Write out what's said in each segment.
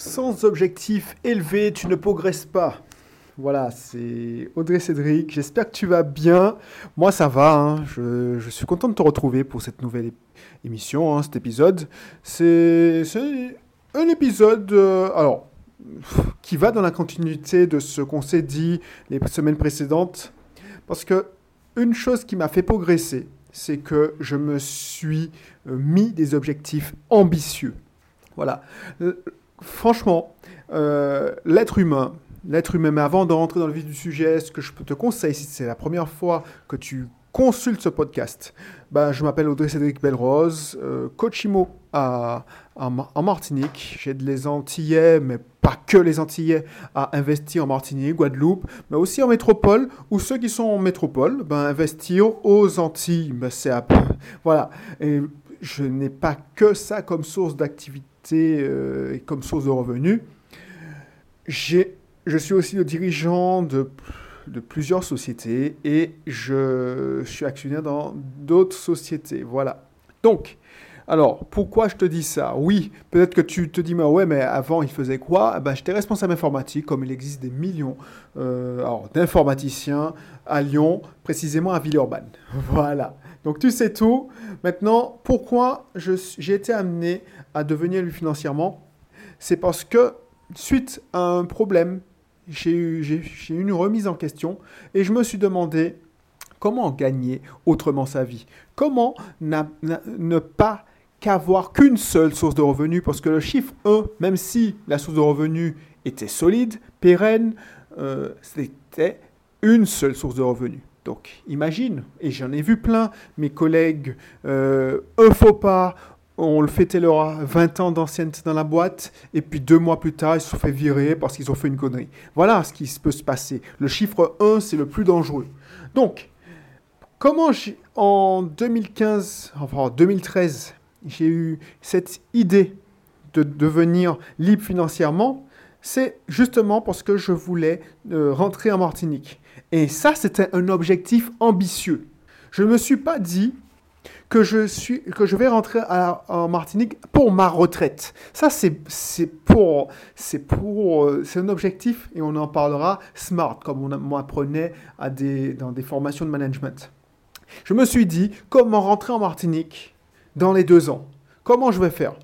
Sans objectif élevé, tu ne progresses pas. Voilà, c'est Audrey Cédric. J'espère que tu vas bien. Moi, ça va. hein. Je, suis content de te retrouver pour cette nouvelle émission, hein, cet épisode. C'est un épisode, euh, alors, qui va dans la continuité de ce qu'on s'est dit les semaines précédentes. Parce que une chose qui m'a fait progresser, c'est que je me suis euh, mis des objectifs ambitieux. Voilà. Franchement, euh, l'être humain, l'être humain, mais avant de rentrer dans le vif du sujet, ce que je peux te conseiller, si c'est la première fois que tu consultes ce podcast, ben, je m'appelle Audrey Cédric Belrose, euh, coach à, en Martinique. J'aide les Antillais, mais pas que les Antillais, à investir en Martinique, Guadeloupe, mais aussi en métropole, ou ceux qui sont en métropole, ben, investir aux Antilles. Ben, c'est à Voilà. Je n'ai pas que ça comme source d'activité euh, et comme source de revenus. Je suis aussi le dirigeant de plusieurs sociétés et je suis actionnaire dans d'autres sociétés. Voilà. Donc, alors, pourquoi je te dis ça? Oui, peut-être que tu te dis, mais ouais, mais avant, il faisait quoi? Eh ben, J'étais responsable informatique, comme il existe des millions euh, d'informaticiens à Lyon, précisément à Villeurbanne. Voilà. Donc, tu sais tout. Maintenant, pourquoi j'ai été amené à devenir lui financièrement? C'est parce que, suite à un problème, j'ai eu, eu une remise en question et je me suis demandé comment gagner autrement sa vie. Comment ne pas qu'avoir qu'une seule source de revenus parce que le chiffre 1, même si la source de revenus était solide, pérenne, euh, c'était une seule source de revenus. Donc imagine, et j'en ai vu plein, mes collègues, euh, un faux pas, on le fêtait leur 20 ans d'ancienneté dans la boîte, et puis deux mois plus tard, ils se sont fait virer parce qu'ils ont fait une connerie. Voilà ce qui peut se passer. Le chiffre 1, c'est le plus dangereux. Donc, comment en 2015, enfin en 2013, j'ai eu cette idée de devenir libre financièrement, c'est justement parce que je voulais euh, rentrer en Martinique. Et ça, c'était un objectif ambitieux. Je ne me suis pas dit que je, suis, que je vais rentrer en Martinique pour ma retraite. Ça, c'est pour, c'est pour, euh, c'est un objectif et on en parlera smart, comme on m'apprenait à des, dans des formations de management. Je me suis dit comment rentrer en Martinique dans les deux ans. Comment je vais faire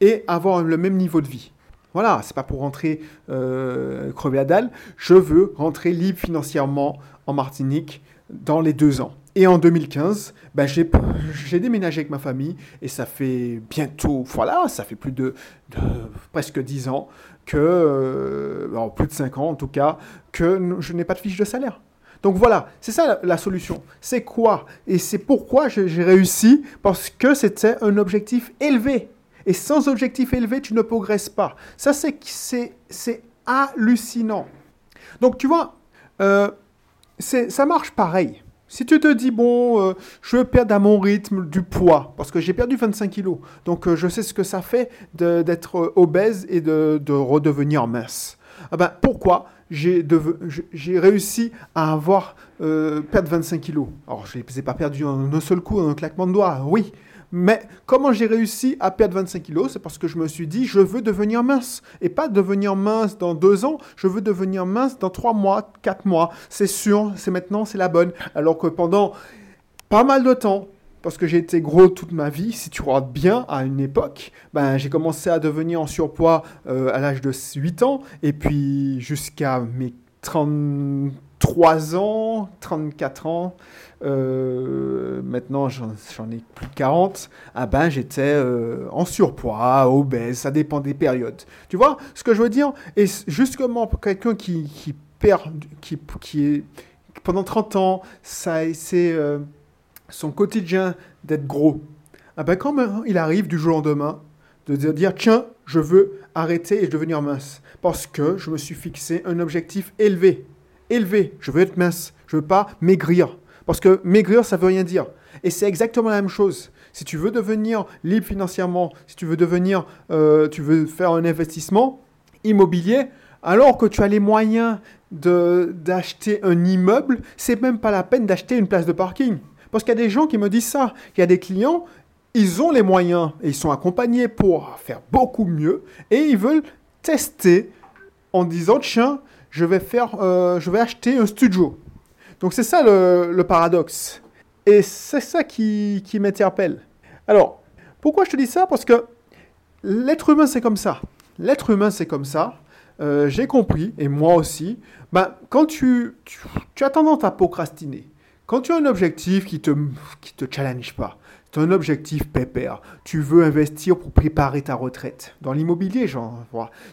et avoir le même niveau de vie. Voilà, c'est pas pour rentrer euh, crever la dalle. Je veux rentrer libre financièrement en Martinique dans les deux ans. Et en 2015, ben, j'ai déménagé avec ma famille et ça fait bientôt, voilà, ça fait plus de, presque 10 ans que, euh, plus de 5 ans en tout cas, que je n'ai pas de fiche de salaire. Donc voilà, c'est ça la, solution. C'est quoi? Et c'est pourquoi j'ai réussi Parce que c'était un objectif élevé. Et sans objectif élevé, tu ne progresses pas. Ça, c'est hallucinant. Donc tu vois, euh, ça marche pareil. Si tu te dis, bon, euh, je veux à mon rythme du poids, parce que j'ai perdu 25 kilos, donc euh, je sais ce que ça fait d'être obèse et de, de redevenir mince. Ah ben, pourquoi? J'ai réussi à avoir euh, perdre 25 kilos Alors, je ne les ai pas perdus en un seul coup, en un claquement de doigts, oui. Mais comment j'ai réussi à perdre 25 kilos C'est parce que je me suis dit, je veux devenir mince. Et pas devenir mince dans deux ans, je veux devenir mince dans trois mois, quatre mois. C'est sûr, c'est maintenant, c'est la bonne. Alors que pendant pas mal de temps, parce que j'ai été gros toute ma vie, si tu regardes bien, à une époque, ben, j'ai commencé à devenir en surpoids euh, à l'âge de 8 ans, et puis jusqu'à mes 33 ans, 34 ans, euh, maintenant j'en ai plus de 40, ah ben, j'étais euh, en surpoids, obèse, ça dépend des périodes. Tu vois ce que je veux dire? Et justement, pour quelqu'un qui, perd, qui, qui est pendant 30 ans, ça c'est son quotidien d'être gros. Ah ben quand il arrive du jour au lendemain de dire, tiens, je veux arrêter et devenir mince parce que je me suis fixé un objectif élevé. Élevé, je veux être mince, je veux pas maigrir parce que maigrir ça veut rien dire. Et c'est exactement la même chose. Si tu veux devenir libre financièrement, si tu veux devenir, euh, tu veux faire un investissement immobilier, alors que tu as les moyens d'acheter un immeuble, c'est même pas la peine d'acheter une place de parking. Parce qu'il y a des gens qui me disent ça. Il y a des clients, ils ont les moyens et ils sont accompagnés pour faire beaucoup mieux et ils veulent tester en disant tiens, je vais faire, euh, je vais acheter un studio. Donc c'est ça le, paradoxe. Et c'est ça qui, qui m'interpelle. Alors, pourquoi je te dis ça? Parce que l'être humain c'est comme ça. L'être humain c'est comme ça. Euh, j'ai compris, et moi aussi, ben, quand tu, tu, as tendance à procrastiner, quand tu as un objectif qui ne te, te challenge pas, tu as un objectif pépère. Tu veux investir pour préparer ta retraite. Dans l'immobilier, genre.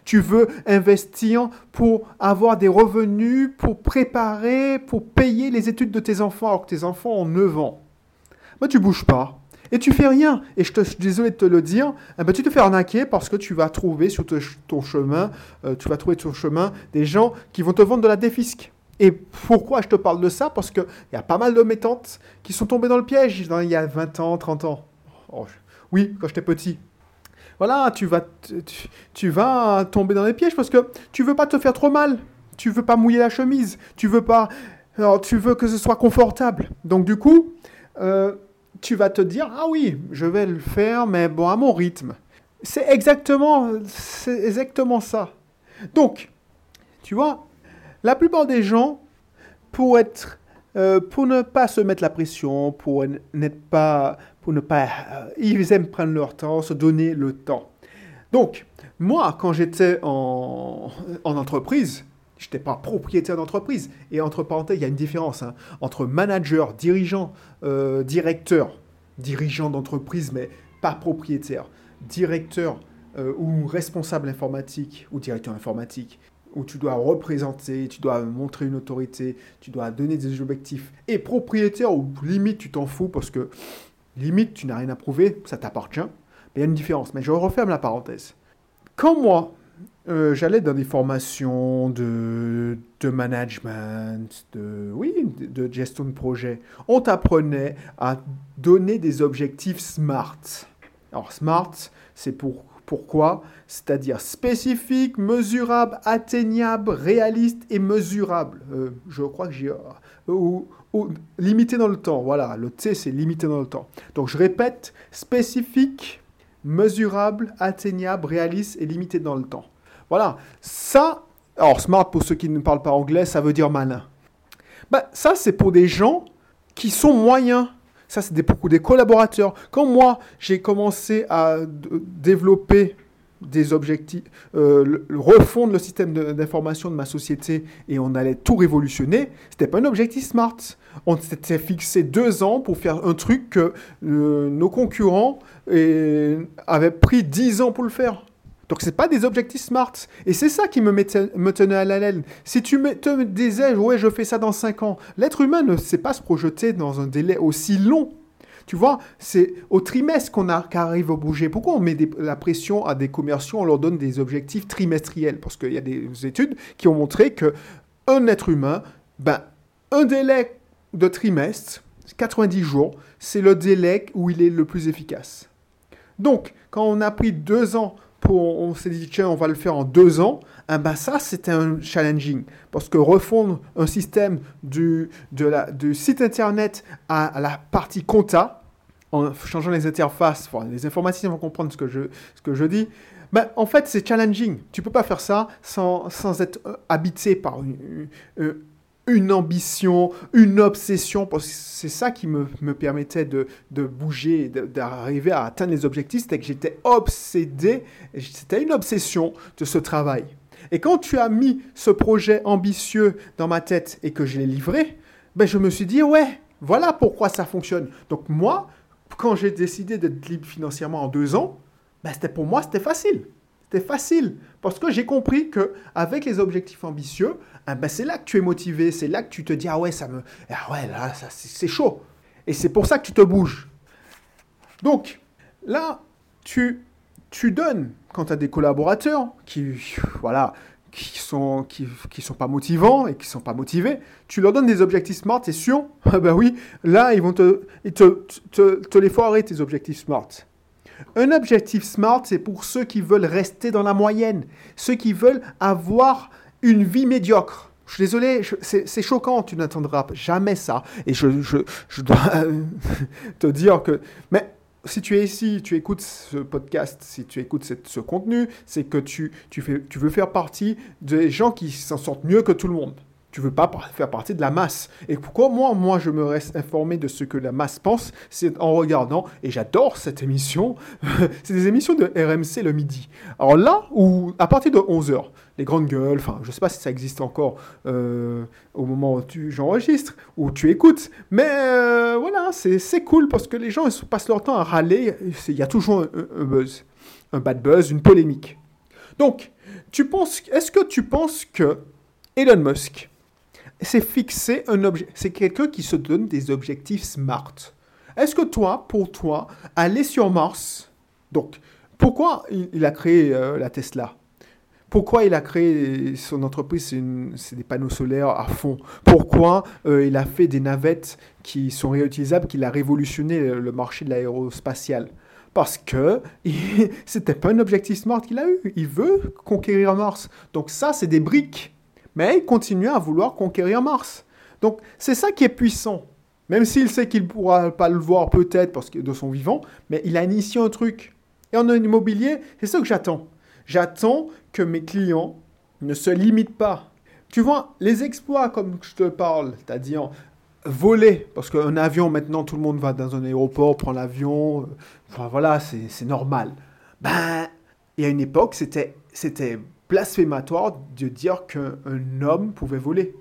Tu veux investir pour avoir des revenus, pour préparer, pour payer les études de tes enfants alors que tes enfants ont 9 ans. Ben, tu bouges pas. Et tu fais rien. Et je, te, suis désolé de te le dire, eh ben, tu te fais arnaquer parce que tu vas trouver sur ton chemin, euh, tu vas trouver sur ton chemin des gens qui vont te vendre de la défisque. Et pourquoi je te parle de ça? Parce qu'il y a pas mal de mes tantes qui sont tombées dans le piège il y a 20 ans, 30 ans. Oh, oui, quand j'étais petit. Voilà, tu vas, tu, vas tomber dans les pièges parce que tu veux pas te faire trop mal. Tu veux pas mouiller la chemise. Tu veux pas. Alors, tu veux que ce soit confortable. Donc, du coup, euh, tu vas te dire Ah oui, je vais le faire, mais bon, à mon rythme. C'est exactement, c'est exactement ça. Donc, tu vois, la plupart des gens, pour être, euh, pour ne pas se mettre la pression, pour n'être pas, pour ne pas, euh, ils aiment prendre leur temps, se donner le temps. Donc, moi, quand j'étais en, en entreprise, je n'étais pas propriétaire d'entreprise. Et entre parenthèses, il y a une différence hein, entre manager, dirigeant, euh, directeur, dirigeant d'entreprise, mais pas propriétaire, directeur ou responsable informatique ou directeur informatique où tu dois représenter, tu dois montrer une autorité, tu dois donner des objectifs. Et propriétaire, ou limite tu t'en fous parce que limite tu n'as rien à prouver, ça t'appartient. Il y a une différence. Mais je referme la parenthèse. Quand moi, euh, j'allais dans des formations de, de management, de, oui, de gestion de projet, on t'apprenait à donner des objectifs SMART. Alors SMART, c'est pour pourquoi? C'est-à-dire spécifique, mesurable, atteignable, réaliste et mesurable. Euh, je crois que j'ai... Euh, ou, limité dans le temps. Voilà, le T, c'est limité dans le temps. Donc je répète, spécifique, mesurable, atteignable, réaliste et limité dans le temps. Voilà, ça... Alors smart, pour ceux qui ne parlent pas anglais, ça veut dire malin. Ben, ça, c'est pour des gens qui sont moyens ça, c'est pour des collaborateurs. Quand moi, j'ai commencé à développer des objectifs, euh, refondre le système d'information de, ma société et on allait tout révolutionner, c'était pas un objectif smart. On s'était fixé deux ans pour faire un truc que euh, nos concurrents avaient pris dix ans pour le faire. Donc c'est pas des objectifs smart. Et c'est ça qui me, me tenait à la laine. Si tu me, te disais, ouais, je fais ça dans 5 ans, l'être humain ne sait pas se projeter dans un délai aussi long. Tu vois, c'est au trimestre qu'on arrive à bouger. Pourquoi on met la pression à des commerciaux, on leur donne des objectifs trimestriels? Parce qu'il y a des études qui ont montré que un être humain, ben, un délai de trimestre, 90 jours, c'est le délai où il est le plus efficace. Donc, quand on a pris deux ans on s'est dit, tiens, on va le faire en deux ans, eh ben ça, c'était un challenging. Parce que refondre un système du, de la, site internet à, la partie compta, en changeant les interfaces, les informaticiens vont comprendre ce que je, ce que je dis, ben, en fait, c'est challenging. Tu peux pas faire ça sans, sans être euh, habité par une, une ambition, une obsession, parce que c'est ça qui me, permettait de, bouger, d'arriver à atteindre les objectifs, c'était que j'étais obsédé, c'était une obsession de ce travail. Et quand tu as mis ce projet ambitieux dans ma tête et que je l'ai livré, ben je me suis dit, ouais, voilà pourquoi ça fonctionne. Donc moi, quand j'ai décidé d'être libre financièrement en deux ans, ben c'était pour moi, c'était facile. C'était facile parce que j'ai compris que avec les objectifs ambitieux, ah ben, c'est là que tu es motivé, c'est là que tu te dis ah ouais ça me ah ouais là ça c'est chaud et c'est pour ça que tu te bouges. Donc là tu tu donnes quand tu as des collaborateurs qui voilà qui sont qui, qui, sont pas motivants et qui sont pas motivés, tu leur donnes des objectifs smart, c'est sûr. Ah ben oui, là ils vont te, te, te, te les foirer tes objectifs smart. Un objectif SMART, c'est pour ceux qui veulent rester dans la moyenne, ceux qui veulent avoir une vie médiocre. Je suis désolé, c'est choquant, tu n'attendras jamais ça. Et je, je, je dois te dire que... Mais si tu es ici, tu écoutes ce podcast, si tu écoutes ce contenu, c'est que tu, tu, fais, tu veux faire partie des gens qui s'en sortent mieux que tout le monde. Tu veux pas faire partie de la masse. Et pourquoi moi, moi, je me reste informé de ce que la masse pense C'est en regardant, et j'adore cette émission, c'est des émissions de RMC le midi. Alors là, où, à partir de 11h, les grandes gueules, enfin, je sais pas si ça existe encore euh, au moment où j'enregistre, ou tu écoutes, mais euh, voilà, c'est cool parce que les gens ils passent leur temps à râler, il y a toujours un, buzz, un bad buzz, une polémique. Donc, tu penses, est-ce que tu penses que Elon Musk s'est fixé un objet, c'est quelqu'un qui se donne des objectifs smart. Est-ce que toi, pour toi, aller sur Mars, donc, pourquoi il, a créé euh, la Tesla? Pourquoi il a créé son entreprise, c'est des panneaux solaires à fond? Pourquoi euh, il a fait des navettes qui sont réutilisables, qu'il a révolutionné le marché de l'aérospatial Parce que c'était pas un objectif smart qu'il a eu. Il veut conquérir Mars. Donc ça, c'est des briques. Mais il continue à vouloir conquérir Mars. Donc c'est ça qui est puissant. Même s'il sait qu'il ne pourra pas le voir peut-être parce que de son vivant, mais il a initié un truc. Et en immobilier, c'est ça que j'attends. J'attends que mes clients ne se limitent pas. Tu vois, les exploits comme je te parle, c'est-à-dire voler, parce qu'un avion, maintenant, tout le monde va dans un aéroport, prend l'avion, euh, enfin voilà, c'est normal. Ben, y a une époque, c'était blasphématoire de dire qu'un homme pouvait voler.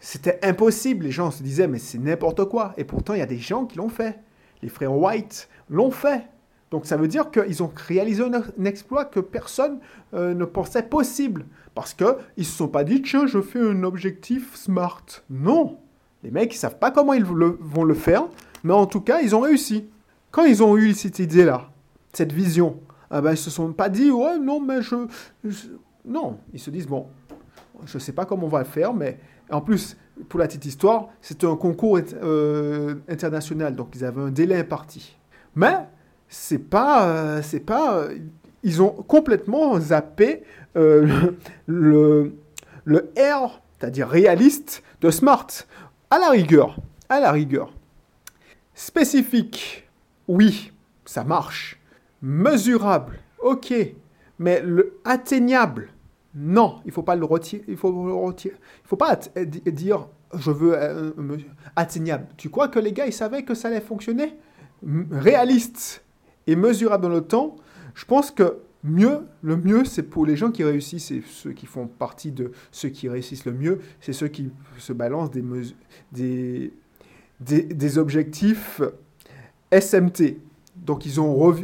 C'était impossible, les gens se disaient, mais c'est n'importe quoi. Et pourtant, il y a des gens qui l'ont fait. Les frères White l'ont fait. Donc ça veut dire qu'ils ont réalisé un, exploit que personne euh, ne pensait possible. Parce qu'ils ne se sont pas dit, tiens, je fais un objectif smart. Non. Les mecs, ils ne savent pas comment ils vont le faire, mais en tout cas, ils ont réussi. Quand ils ont eu cette idée-là, cette vision, ah ben, ils se sont pas dit, ouais, non, mais je, Non, ils se disent, bon, je ne sais pas comment on va le faire, mais en plus, pour la petite histoire, c'était un concours euh, international, donc ils avaient un délai imparti. Mais c'est pas, euh, c'est pas, euh, ils ont complètement zappé euh, le, le, R, c'est-à-dire réaliste de Smart. À la rigueur, à la rigueur. Spécifique, oui, ça marche. Mesurable, ok. Mais le atteignable, non, il faut pas le retirer. Il faut le retirer. Il faut pas dire je veux atteignable. Tu crois que les gars ils savaient que ça allait fonctionner? Réaliste, et mesurable dans le temps, je pense que mieux, le mieux, c'est pour les gens qui réussissent et ceux qui font partie de ceux qui réussissent le mieux, c'est ceux qui se balancent des, des, des, objectifs SMT. Donc ils ont,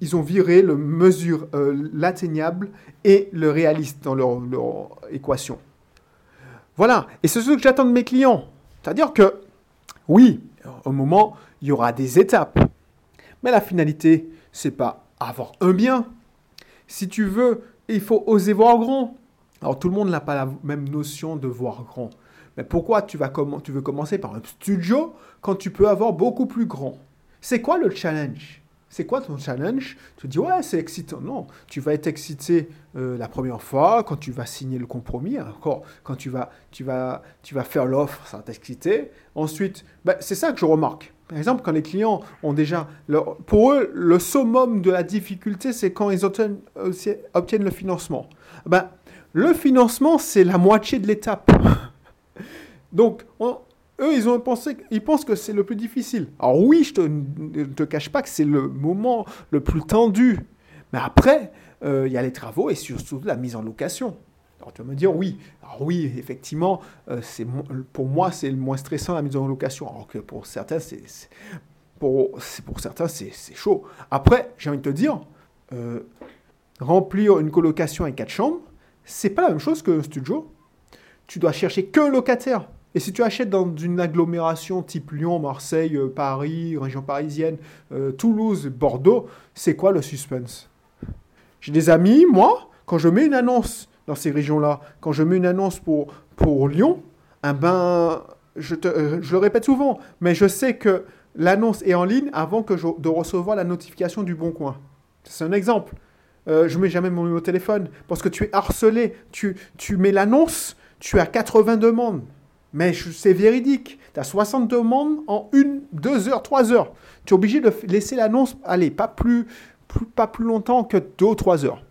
ils ont viré le mesure, euh, l'atteignable et le réaliste dans leur, équation. Voilà, et c'est ce que j'attends de mes clients. C'est-à-dire que, oui, au moment, il y aura des étapes. Mais la finalité, c'est pas avoir un bien. Si tu veux, il faut oser voir grand. Alors tout le monde n'a pas la même notion de voir grand. Mais pourquoi tu, vas tu veux commencer par un studio quand tu peux avoir beaucoup plus grand? C'est quoi le challenge? C'est quoi ton challenge? Tu dis, ouais, c'est excitant. Non, tu vas être excité euh, la première fois, quand tu vas signer le compromis, encore, quand tu vas, tu vas, tu vas faire l'offre, ça va t'exciter. Ensuite, ben, c'est ça que je remarque. Par exemple, quand les clients ont déjà... pour eux, le summum de la difficulté, c'est quand ils obtiennent, obtiennent le financement. Ben, le financement, c'est la moitié de l'étape. Donc, eux, ils ont pensé, ils pensent que c'est le plus difficile. Alors oui, je ne te, cache pas que c'est le moment le plus tendu. Mais après, euh, il y a les travaux et surtout la mise en location. Alors tu vas me dire oui. Alors oui, effectivement, euh, pour moi c'est le moins stressant la mise en location. Alors que pour certains c'est pour certains c'est chaud. Après, j'ai envie de te dire, euh, remplir une colocation avec quatre chambres, c'est pas la même chose qu'un studio. Tu dois chercher qu'un locataire. Et si tu achètes dans une agglomération type Lyon, Marseille, euh, Paris, région parisienne, Toulouse, Bordeaux, c'est quoi le suspense? J'ai des amis, moi, quand je mets une annonce dans ces régions-là. Quand je mets une annonce pour, pour Lyon, eh ben, je, te, euh, je le répète souvent, mais je sais que l'annonce est en ligne avant que de recevoir la notification du Bon Coin. C'est un exemple. Euh, je mets jamais mon numéro de téléphone parce que tu es harcelé. Tu, tu mets l'annonce, tu as 80 demandes. Mais c'est véridique. Tu as 60 demandes en une, deux heures, trois heures. Tu es obligé de laisser l'annonce, aller pas plus, pas plus longtemps que deux ou trois heures.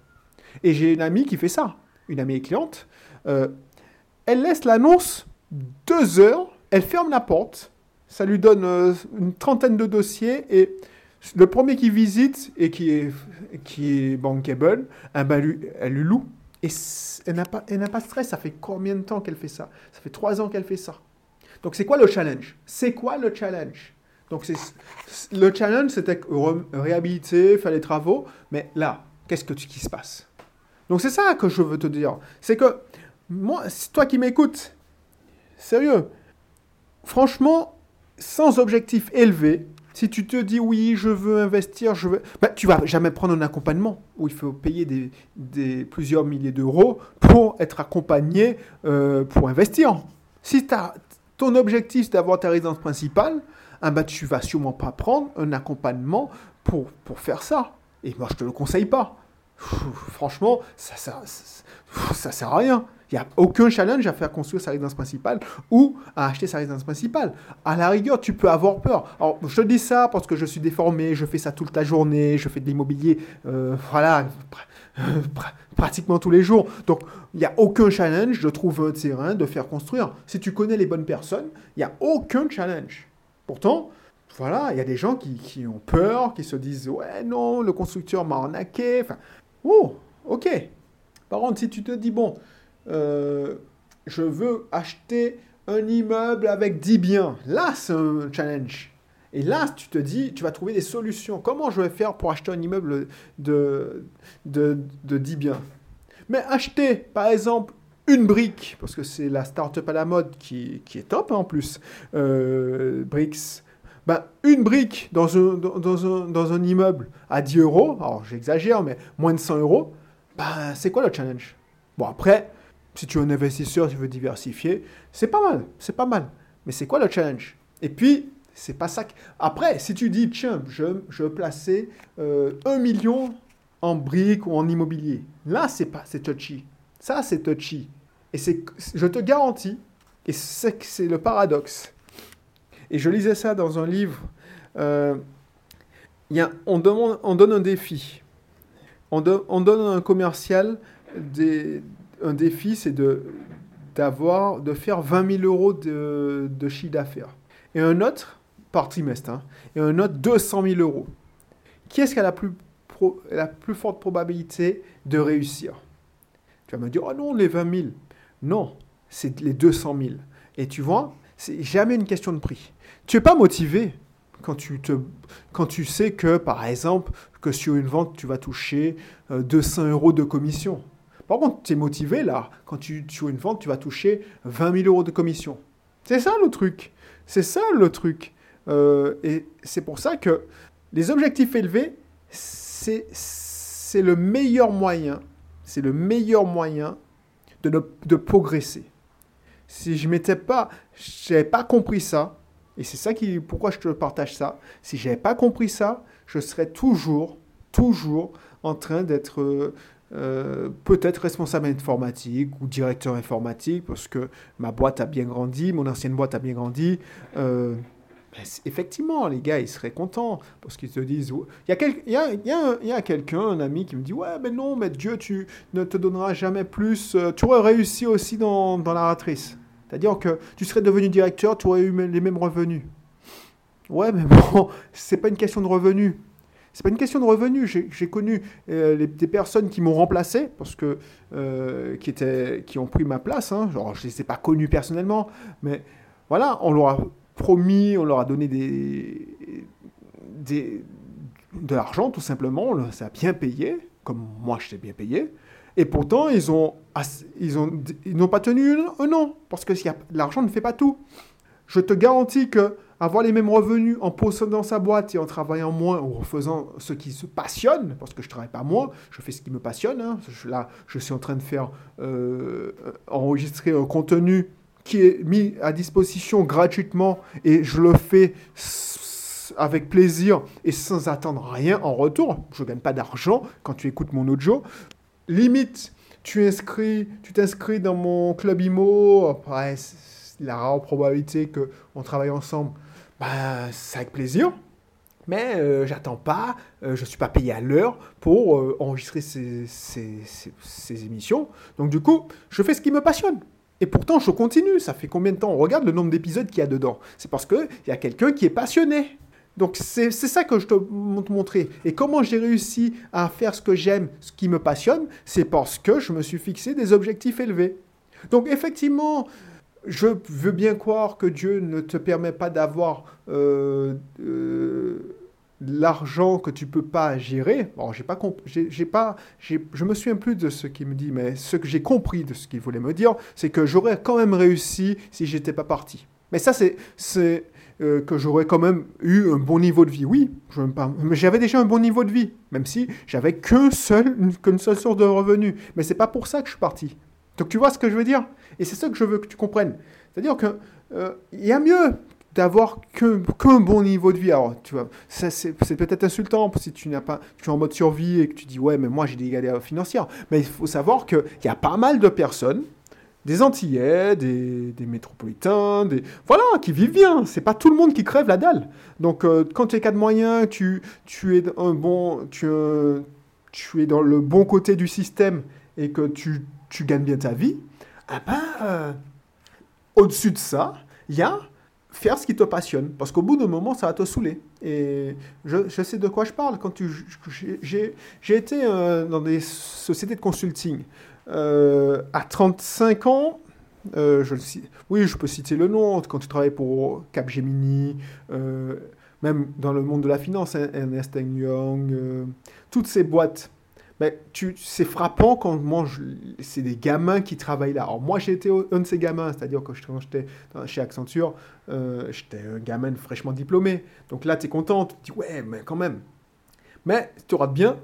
Et j'ai une amie qui fait ça. Une amie cliente. Euh, elle laisse l'annonce deux heures, elle ferme la porte, ça lui donne euh, une trentaine de dossiers et le premier qui visite et qui est, qui est bankable, eh ben, elle lui loue. Et elle n'a pas, pas stress. Ça fait combien de temps qu'elle fait ça? Ça fait trois ans qu'elle fait ça. Donc c'est quoi le challenge? C'est quoi le challenge? Donc le challenge, c'était réhabiliter, faire les travaux. Mais là, qu'est-ce que, qui se passe? Donc c'est ça que je veux te dire. C'est que moi, toi qui m'écoutes, sérieux, franchement, sans objectif élevé, si tu te dis oui, je veux investir, je veux, bah, tu vas jamais prendre un accompagnement où il faut payer des, plusieurs milliers d'euros pour être accompagné euh, pour investir. Si as, ton objectif c'est d'avoir ta résidence principale, ah bah, tu vas sûrement pas prendre un accompagnement pour, pour faire ça. Et moi, je te le conseille pas. Franchement, ça, ça, ça sert à rien. Il n'y a aucun challenge à faire construire sa résidence principale ou à acheter sa résidence principale. À la rigueur, tu peux avoir peur. Alors, je te dis ça parce que je suis déformé, je fais ça toute la journée, je fais de l'immobilier, euh, voilà, pratiquement tous les jours. Donc, il n'y a aucun challenge de trouver un terrain, de faire construire. Si tu connais les bonnes personnes, il n'y a aucun challenge. Pourtant, voilà, il y a des gens qui, qui, ont peur, qui se disent Ouais, non, le constructeur m'a arnaqué. Oh, ok. Par contre, si tu te dis Bon, euh, je veux acheter un immeuble avec 10 biens. Là, c'est un challenge. Et là, tu te dis, tu vas trouver des solutions. Comment je vais faire pour acheter un immeuble de, de, 10 biens? Mais acheter, par exemple, une brique, parce que c'est la start-up à la mode qui, est top hein, en plus, euh, Bricks. Ben, une brique dans un, dans, un, dans un immeuble à 10 euros, alors j'exagère, mais moins de 100 euros, ben, c'est quoi le challenge? Bon, après, si tu es un investisseur, tu veux diversifier, c'est pas mal, c'est pas mal. Mais c'est quoi le challenge? Et puis, c'est pas ça. Après, si tu dis, tiens, je, je placer euh, un million en briques ou en immobilier, là, c'est pas, c'est touchy. Ça, c'est touchy. Et c'est, je te garantis, et c'est, c'est le paradoxe. Et je lisais ça dans un livre. Euh, y a, on, donne un défi. On, on donne un commercial un défi, c'est de, de faire 20 000 euros de, de chiffre d'affaires. Et un autre, par trimestre, hein, et un autre 200 000 euros. Qui est-ce qui a la plus, la plus forte probabilité de réussir? Tu vas me dire, oh non, les 20 000. Non, c'est les 200 000. Et tu vois, c'est jamais une question de prix. Tu n'es pas motivé quand tu, te, quand tu sais que, par exemple, que sur une vente, tu vas toucher 200 euh, euros de commission. Par contre, tu es motivé là. Quand tu sur une vente, tu vas toucher 20 000 euros de commission. C'est ça le truc. C'est ça le truc. Euh, et c'est pour ça que les objectifs élevés, c'est le meilleur moyen. C'est le meilleur moyen de, de progresser. Si je m'étais pas, j'avais pas compris ça, et c'est ça qui, pourquoi je te partage ça. Si j'avais pas compris ça, je serais toujours, toujours en train d'être euh, euh, peut-être responsable informatique ou directeur informatique parce que ma boîte a bien grandi, mon ancienne boîte a bien grandi. Euh, ben, effectivement, les gars, ils seraient contents parce qu'ils se disent. Il y a, quel... a, a, quelqu'un, un ami qui me dit Ouais, mais non, mais Dieu, tu ne te donneras jamais plus. Tu aurais réussi aussi dans, dans la ratrice. C'est-à-dire que tu serais devenu directeur, tu aurais eu les mêmes revenus. Ouais, mais bon, c'est pas une question de revenus. C'est pas une question de revenus. J'ai connu euh, des personnes qui m'ont remplacé parce que euh, qui étaient qui ont pris ma place. Hein. Genre, je les ai pas connus personnellement, mais voilà, on leur a promis, on leur a donné des, des de l'argent tout simplement. Ça a bien payé, comme moi je t'ai bien payé. Et pourtant, ils ont ils ont ils n'ont pas tenu un an parce que l'argent ne fait pas tout. Je te garantis que avoir les mêmes revenus en possédant sa boîte et en travaillant moins ou en faisant ce qui se passionne, parce que je ne travaille pas moins, je fais ce qui me passionne. Hein. là, je suis en train de faire euh, enregistrer un contenu qui est mis à disposition gratuitement et je le fais avec plaisir et sans attendre rien en retour. Je ne gagne pas d'argent quand tu écoutes mon audio. Limite, tu inscris, tu t'inscris dans mon club IMO, la rare probabilité qu'on travaille ensemble, bah, c'est avec plaisir. Mais euh, j'attends pas, euh, je ne suis pas payé à l'heure pour euh, enregistrer ces, ces, émissions. Donc du coup, je fais ce qui me passionne. Et pourtant, je continue. Ça fait combien de temps? On regarde le nombre d'épisodes qu'il y a dedans. C'est parce qu'il y a quelqu'un qui est passionné. Donc c'est ça que je te montrer. Et comment j'ai réussi à faire ce que j'aime, ce qui me passionne, c'est parce que je me suis fixé des objectifs élevés. Donc effectivement, je veux bien croire que Dieu ne te permet pas d'avoir euh, euh, l'argent que tu peux pas gérer. Bon, j'ai pas j'ai pas, je me souviens plus de ce qu'il me dit, mais ce que j'ai compris de ce qu'il voulait me dire, c'est que j'aurais quand même réussi si j'étais pas parti. Mais ça, c'est, c'est euh, que j'aurais quand même eu un bon niveau de vie. Oui, mais j'avais déjà un bon niveau de vie, même si j'avais qu'un seul, qu'une seule source de revenus. Mais c'est pas pour ça que je suis parti. Donc tu vois ce que je veux dire? Et c'est ça que je veux que tu comprennes. C'est-à-dire qu'il euh, y a mieux d'avoir qu'un bon niveau de vie. Alors, tu vois, c'est peut-être insultant si tu n'as pas, tu es en mode survie et que tu dis ouais, mais moi j'ai des galères financières. Mais il faut savoir qu'il y a pas mal de personnes des Antillais, des, métropolitains, des voilà, qui vivent bien. C'est pas tout le monde qui crève la dalle. Donc euh, quand tu es cas de moyens, tu, tu es un bon, euh, tu es dans le bon côté du système et que tu, gagnes bien ta vie, ah ben, euh, au-dessus de ça, il y a faire ce qui te passionne. Parce qu'au bout d'un moment, ça va te saouler. Et je, je sais de quoi je parle. Quand tu, j'ai été dans des sociétés de consulting. Euh, à 35 ans, euh, oui, je peux citer le nom, quand tu travailles pour Capgemini, euh, même dans le monde de la finance, hein, Ernest Young, toutes ces boîtes. Tu, c'est frappant quand c'est des gamins qui travaillent là. Alors moi, j'ai été un de ces gamins, c'est-à-dire quand j'étais chez Accenture, j'étais un gamin fraîchement diplômé. Donc là, tu es content, tu te dis, ouais, mais quand même. Mais tu auras bien,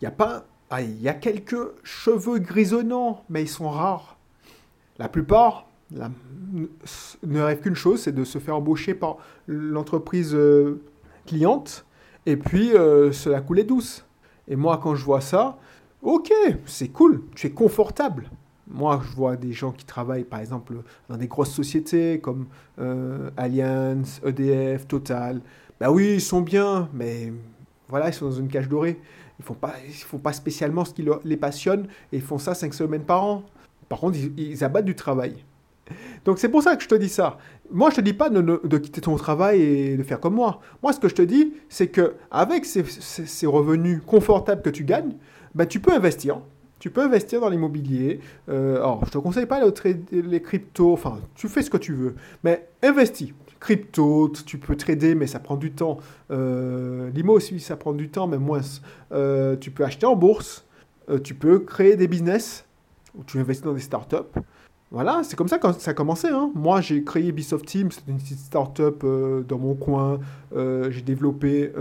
il n'y a pas il y a quelques cheveux grisonnants, mais ils sont rares. La plupart ne rêvent qu'une chose, c'est de se faire embaucher par l'entreprise euh, cliente et puis euh, se la couler douce. Et moi, quand je vois ça, ok, c'est cool, tu es confortable. Moi, je vois des gens qui travaillent, par exemple, dans des grosses sociétés comme euh, Allianz, EDF, Total. Ben oui, ils sont bien, mais voilà, ils sont dans une cage dorée. Ils font pas, ils font pas spécialement ce qui les passionne et ils font ça cinq semaines par an. Par contre, ils, abattent du travail. Donc c'est pour ça que je te dis ça. Moi, je te dis pas de, quitter ton travail et de faire comme moi. Moi, ce que je te dis, c'est que avec ces, revenus confortables que tu gagnes, ben, tu peux investir. Tu peux investir dans l'immobilier. Euh, alors, je te conseille pas les cryptos. Enfin, tu fais ce que tu veux, mais investis crypto, tu peux trader, mais ça prend du temps. Euh, L'IMO aussi, ça prend du temps, mais moins. Euh, tu peux acheter en bourse, euh, tu peux créer des business, ou tu investis dans des startups. Voilà, c'est comme ça que ça a commencé. Hein. Moi, j'ai créé Ubisoft Team, c'est une petite startup dans mon coin. j'ai développé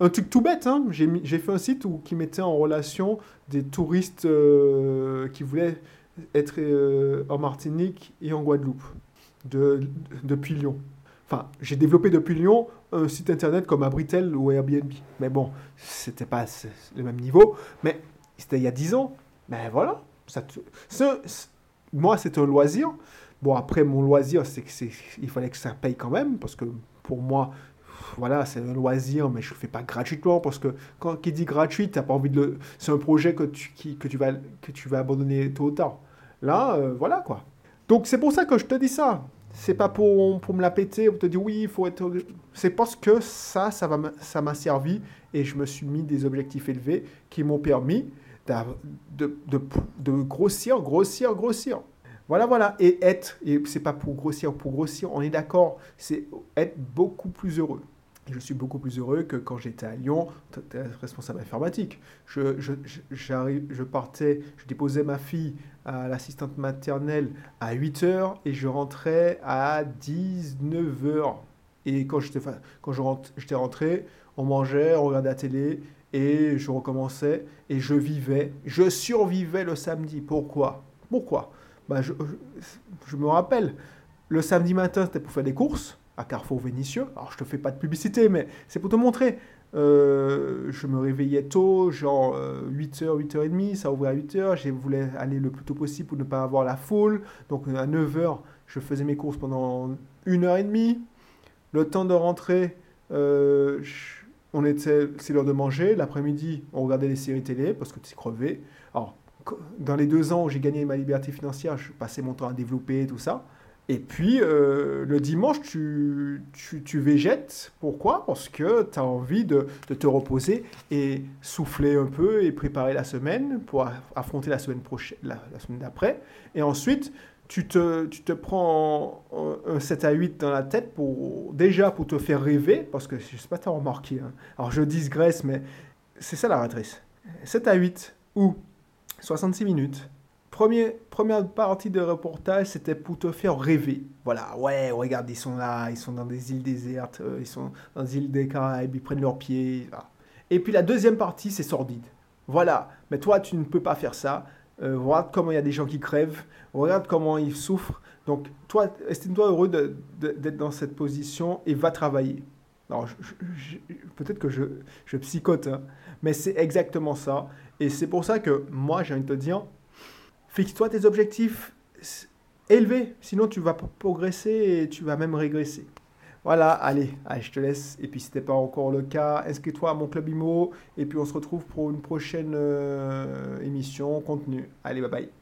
un, truc tout bête. Hein. J'ai fait un site où, qui mettait en relation des touristes qui voulaient être en Martinique et en Guadeloupe, de, depuis Lyon. Enfin, j'ai développé depuis Lyon un site internet comme Abritel ou Airbnb. Mais bon, c'était pas le même niveau. Mais c'était il y a 10 ans. Mais voilà. Ça moi, c'est un loisir. Bon, après, mon loisir, c'est il fallait que ça paye quand même. Parce que pour moi, voilà, c'est un loisir, mais je ne le fais pas gratuitement. Parce que quand qui dit gratuit, t'as pas envie de le. C'est un projet que tu, que, tu vas, que tu vas abandonner tôt ou tard. Là, euh, voilà quoi. Donc, c'est pour ça que je te dis ça c'est pas pour, pour me la péter, pour te dire oui, il faut être. C'est parce que ça, ça m'a ça servi et je me suis mis des objectifs élevés qui m'ont permis de, de, de, grossir, grossir, grossir. Voilà, voilà. Et être, et c'est pas pour grossir, pour grossir, on est d'accord, c'est être beaucoup plus heureux je suis beaucoup plus heureux que quand j'étais à Lyon, responsable informatique. Je, je, je partais, je déposais ma fille à l'assistante maternelle à 8 h et je rentrais à 19 h. Et quand j'étais quand j'étais rentré, on mangeait, on regardait la télé et je recommençais et je vivais, je survivais le samedi. Pourquoi? Pourquoi? Bah je, je me rappelle, le samedi matin, c'était pour faire des courses à Carrefour Vénitieux. Alors, je te fais pas de publicité, mais c'est pour te montrer. Euh, je me réveillais tôt, genre 8h, euh, 8h30, ça ouvrait à 8h. Je voulais aller le plus tôt possible pour ne pas avoir la foule. Donc, à 9h, je faisais mes courses pendant une heure et demie. Le temps de rentrer, euh, on était, c'est l'heure de manger. L'après-midi, on regardait les séries télé parce que tu es crevé. Alors, dans les deux ans où j'ai gagné ma liberté financière, je passais mon temps à développer tout ça. Et puis, euh, le dimanche, tu, tu, tu, végètes. Pourquoi? Parce que tu as envie de, de, te reposer et souffler un peu et préparer la semaine pour affronter la semaine, la, semaine d'après. Et ensuite, tu te, tu te prends un 7 à 8 dans la tête pour, déjà pour te faire rêver, parce que je ne sais pas, tu as remarqué. Hein. Alors, je digresse, mais c'est ça la matrice. 7 à 8 ou 66 minutes Première partie de reportage, c'était pour te faire rêver. Voilà, ouais, regarde, ils sont là, ils sont dans des îles désertes, euh, ils sont dans des îles des Caraïbes, ils prennent leurs pieds. Et puis la deuxième partie, c'est sordide. Voilà, mais toi, tu ne peux pas faire ça. Euh, regarde comment il y a des gens qui crèvent, regarde comment ils souffrent. Donc, toi, estime-toi heureux d'être dans cette position et va travailler. Alors, peut-être que je, je psychote, hein, mais c'est exactement ça. Et c'est pour ça que moi, j'ai envie de te dire, Fixe-toi tes objectifs élevés, sinon tu vas progresser et tu vas même régresser. Voilà, allez, je te laisse. Et puis si ce pas encore le cas, inscris-toi à mon club IMO et puis on se retrouve pour une prochaine euh, émission, contenu. Allez, bye bye.